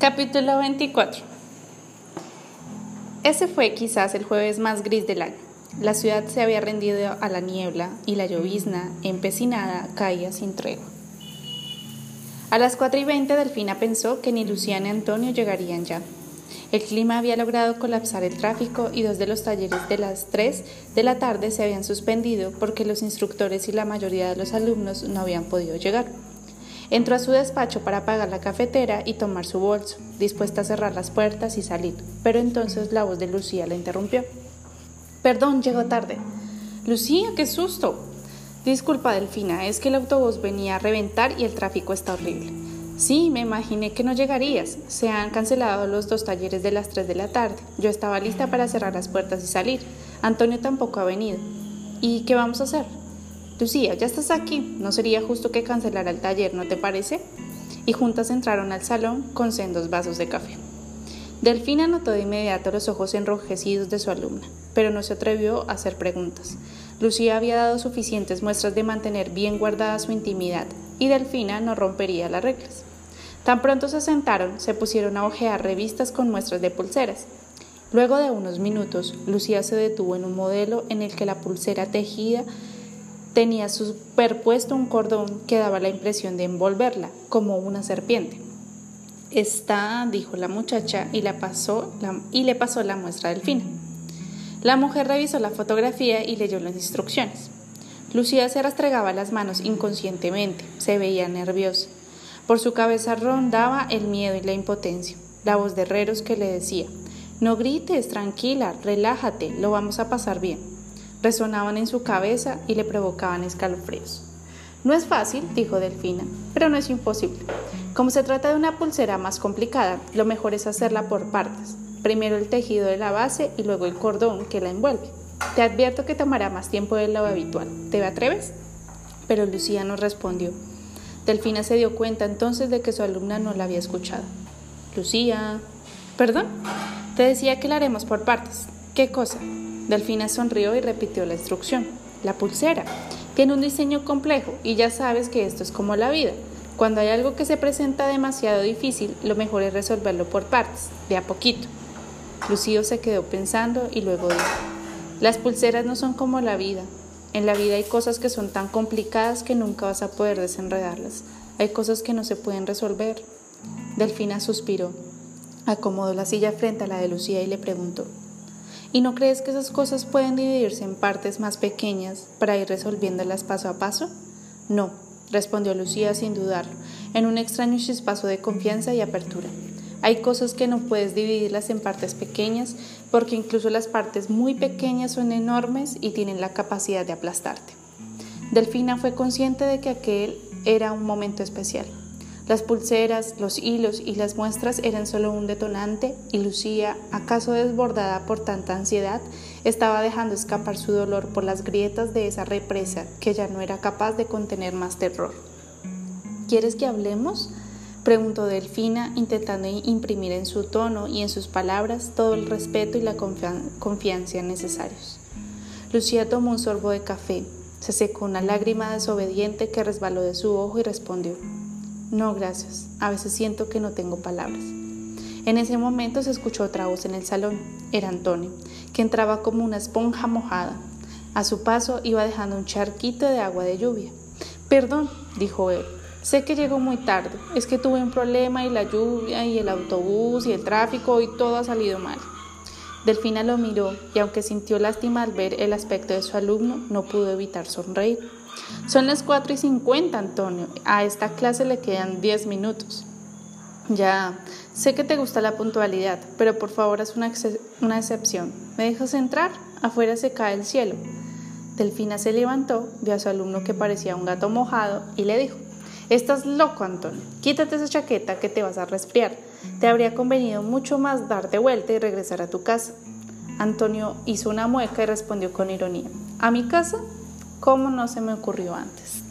Capítulo 24 Ese fue quizás el jueves más gris del año. La ciudad se había rendido a la niebla y la llovizna, empecinada, caía sin tregua. A las 4 y 20 Delfina pensó que ni Luciana ni Antonio llegarían ya. El clima había logrado colapsar el tráfico y dos de los talleres de las 3 de la tarde se habían suspendido porque los instructores y la mayoría de los alumnos no habían podido llegar. Entró a su despacho para apagar la cafetera y tomar su bolso, dispuesta a cerrar las puertas y salir, pero entonces la voz de Lucía la interrumpió. Perdón, llego tarde. Lucía, qué susto. Disculpa, Delfina, es que el autobús venía a reventar y el tráfico está horrible. Sí, me imaginé que no llegarías. Se han cancelado los dos talleres de las 3 de la tarde. Yo estaba lista para cerrar las puertas y salir. Antonio tampoco ha venido. ¿Y qué vamos a hacer? Lucía, ya estás aquí, no sería justo que cancelara el taller, ¿no te parece? Y juntas entraron al salón con sendos vasos de café. Delfina notó de inmediato los ojos enrojecidos de su alumna, pero no se atrevió a hacer preguntas. Lucía había dado suficientes muestras de mantener bien guardada su intimidad, y Delfina no rompería las reglas. Tan pronto se sentaron, se pusieron a hojear revistas con muestras de pulseras. Luego de unos minutos, Lucía se detuvo en un modelo en el que la pulsera tejida tenía superpuesto un cordón que daba la impresión de envolverla, como una serpiente. Está, dijo la muchacha y, la pasó, y le pasó la muestra del fin. La mujer revisó la fotografía y leyó las instrucciones. Lucía se rastregaba las manos inconscientemente, se veía nerviosa. Por su cabeza rondaba el miedo y la impotencia, la voz de herreros que le decía, no grites, tranquila, relájate, lo vamos a pasar bien resonaban en su cabeza y le provocaban escalofríos. No es fácil, dijo Delfina, pero no es imposible. Como se trata de una pulsera más complicada, lo mejor es hacerla por partes. Primero el tejido de la base y luego el cordón que la envuelve. Te advierto que tomará más tiempo de lo habitual. ¿Te atreves? Pero Lucía no respondió. Delfina se dio cuenta entonces de que su alumna no la había escuchado. Lucía. ¿Perdón? Te decía que la haremos por partes. ¿Qué cosa? Delfina sonrió y repitió la instrucción. La pulsera. Tiene un diseño complejo y ya sabes que esto es como la vida. Cuando hay algo que se presenta demasiado difícil, lo mejor es resolverlo por partes, de a poquito. Lucío se quedó pensando y luego dijo, las pulseras no son como la vida. En la vida hay cosas que son tan complicadas que nunca vas a poder desenredarlas. Hay cosas que no se pueden resolver. Delfina suspiró, acomodó la silla frente a la de Lucía y le preguntó, ¿Y no crees que esas cosas pueden dividirse en partes más pequeñas para ir resolviéndolas paso a paso? No, respondió Lucía sin dudarlo, en un extraño chispazo de confianza y apertura. Hay cosas que no puedes dividirlas en partes pequeñas porque incluso las partes muy pequeñas son enormes y tienen la capacidad de aplastarte. Delfina fue consciente de que aquel era un momento especial. Las pulseras, los hilos y las muestras eran solo un detonante y Lucía, acaso desbordada por tanta ansiedad, estaba dejando escapar su dolor por las grietas de esa represa que ya no era capaz de contener más terror. ¿Quieres que hablemos? preguntó Delfina, intentando imprimir en su tono y en sus palabras todo el respeto y la confianza necesarios. Lucía tomó un sorbo de café, se secó una lágrima desobediente que resbaló de su ojo y respondió no, gracias. A veces siento que no tengo palabras. En ese momento se escuchó otra voz en el salón. Era Antonio, que entraba como una esponja mojada. A su paso iba dejando un charquito de agua de lluvia. Perdón, dijo él. Sé que llegó muy tarde. Es que tuve un problema y la lluvia y el autobús y el tráfico y todo ha salido mal. Delfina lo miró y aunque sintió lástima al ver el aspecto de su alumno, no pudo evitar sonreír. Son las 4 y 50, Antonio. A esta clase le quedan 10 minutos. Ya, sé que te gusta la puntualidad, pero por favor haz una, una excepción. ¿Me dejas entrar? Afuera se cae el cielo. Delfina se levantó, vio a su alumno que parecía un gato mojado y le dijo, Estás loco, Antonio. Quítate esa chaqueta que te vas a resfriar. Te habría convenido mucho más darte vuelta y regresar a tu casa. Antonio hizo una mueca y respondió con ironía, ¿A mi casa? ¿Cómo no se me ocurrió antes?